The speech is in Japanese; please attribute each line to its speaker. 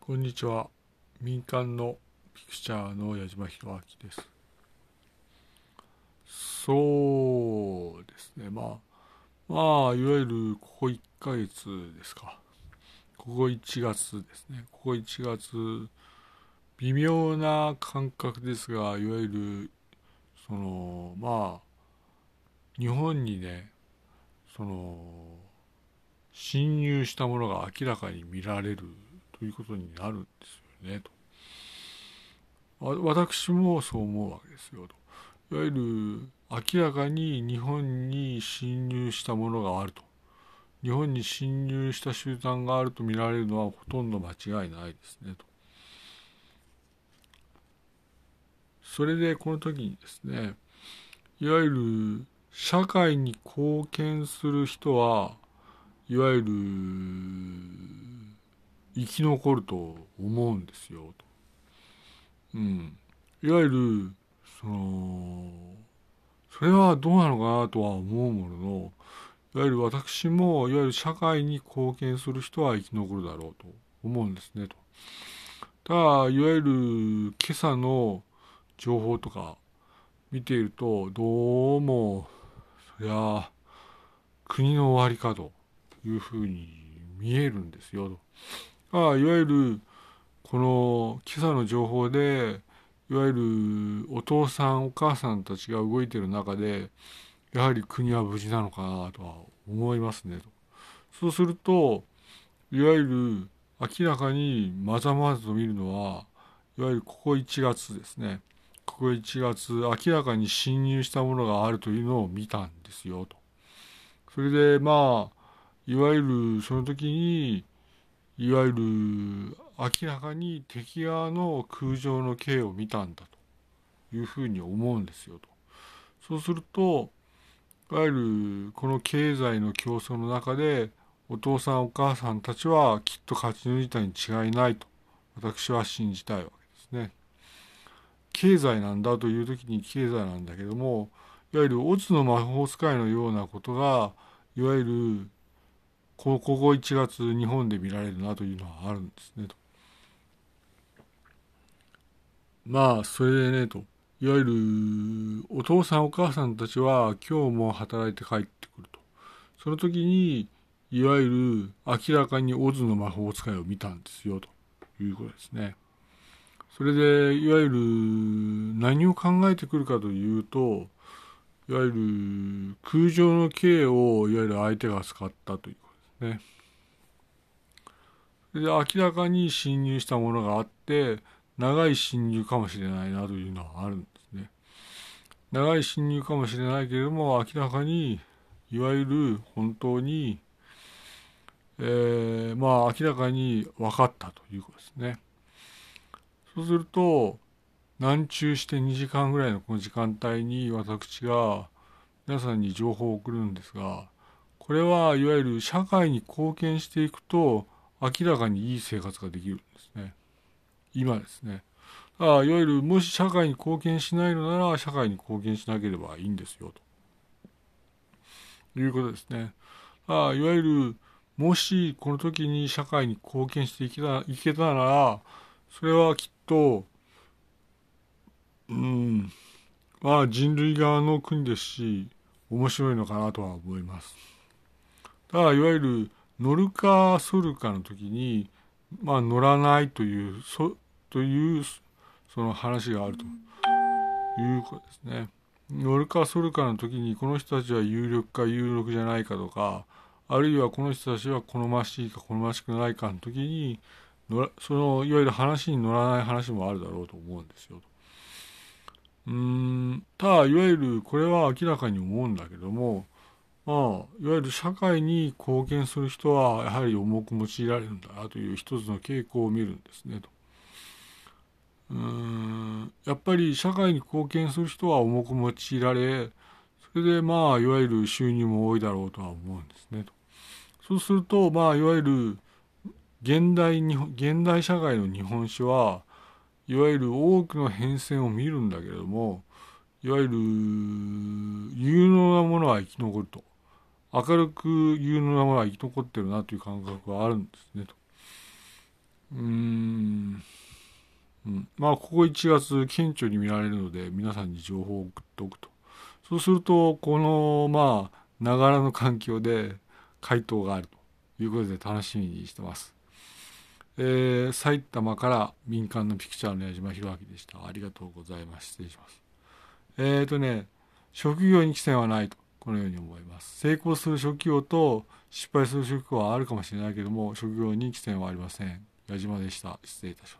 Speaker 1: こんにちは。民間のピクチャーの矢島博明です。そうですね。まあ、まあ、いわゆるここ1ヶ月ですか。ここ1月ですね。ここ1月、微妙な感覚ですが、いわゆる、その、まあ、日本にね、その、侵入したものが明らかに見られるということになるんですよねと。私もそう思うわけですよと。いわゆる明らかに日本に侵入したものがあると。日本に侵入した集団があると見られるのはほとんど間違いないですねと。それでこの時にですね、いわゆる社会に貢献する人はいわゆる生き残ると思うんですよ。うん。いわゆるそのそれはどうなのかなとは思うもののいわゆる私もいわゆる社会に貢献する人は生き残るだろうと思うんですねと。ただいわゆる今朝の情報とか見ているとどうもそりゃ国の終わりかというふうに見えるんですよと。あいわゆるこの今朝の情報でいわゆるお父さんお母さんたちが動いてる中でやはり国は無事なのかなとは思いますねと。そうするといわゆる明らかにまざまざと見るのはいわゆるここ1月ですねここ1月明らかに侵入したものがあるというのを見たんですよと。それでまあいわゆるその時にいわゆる明らかに敵側の空上の刑を見たんだというふうに思うんですよと。そうするといわゆるこの経済の競争の中でお父さんお母さんたちはきっと勝ち抜いたに違いないと私は信じたいわけですね。経済なんだという時に経済なんだけどもいわゆるオズの魔法使いのようなことがいわゆるここ1月日本で見られるなというのはあるんですねと。まあそれでねといわゆるお父さんお母さんたちは今日も働いて帰ってくるとその時にいわゆる明らかにオズの魔法使いを見たんですよということですね。それでいわゆる何を考えてくるかというといわゆる空上の刑をいわゆる相手が使ったというね。で明らかに侵入したものがあって長い侵入かもしれないなというのはあるんですね。長い侵入かもしれないけれども明らかにいわゆる本当に、えー、まあ明らかに分かったということですね。そうすると南中して2時間ぐらいのこの時間帯に私が皆さんに情報を送るんですがこれはいわゆる社会に貢献していくと明らかにいい生活ができるんですね。今ですね。あいわゆるもし社会に貢献しないのなら社会に貢献しなければいいんですよということですね。あいわゆるもしこの時に社会に貢献していけたいけたならそれはきっとうんまあ人類側の国ですし面白いのかなとは思います。だからいわゆる乗るか反るかの時に、まあ、乗らないというそというその話があるということですね。乗るか反るかの時にこの人たちは有力か有力じゃないかとかあるいはこの人たちは好ましいか好ましくないかの時にそのいわゆる話に乗らない話もあるだろうと思うんですよ。うーんただいわゆるこれは明らかに思うんだけどもまあ、いわゆる社会に貢献する人はやはり重く用いられるんだなという一つの傾向を見るんですねと。うんやっぱり社会に貢献する人は重く用いられそれでまあいわゆる収入も多いだろうとは思うんですねと。そうするとまあいわゆる現代日本現代社会の日本史はいわゆる多くの変遷を見るんだけれどもいわゆる有能なものは生き残ると明るく有能なものは生き残ってるなという感覚はあるんですねと。うーん。うん、まあ、ここ1月、顕著に見られるので、皆さんに情報を送っておくと。そうすると、この、まあ、ながらの環境で回答があるということで楽しみにしてます。えー、埼玉から民間のピクチャーの矢島弘明でした。ありがとうございます。失礼します。えっ、ー、とね、職業に規制はないと、このように思います。成功する職業と失敗する職業はあるかもしれないけども、職業に規制はありません。矢島でした。失礼いたします。